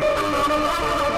Oh, my God.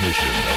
Definition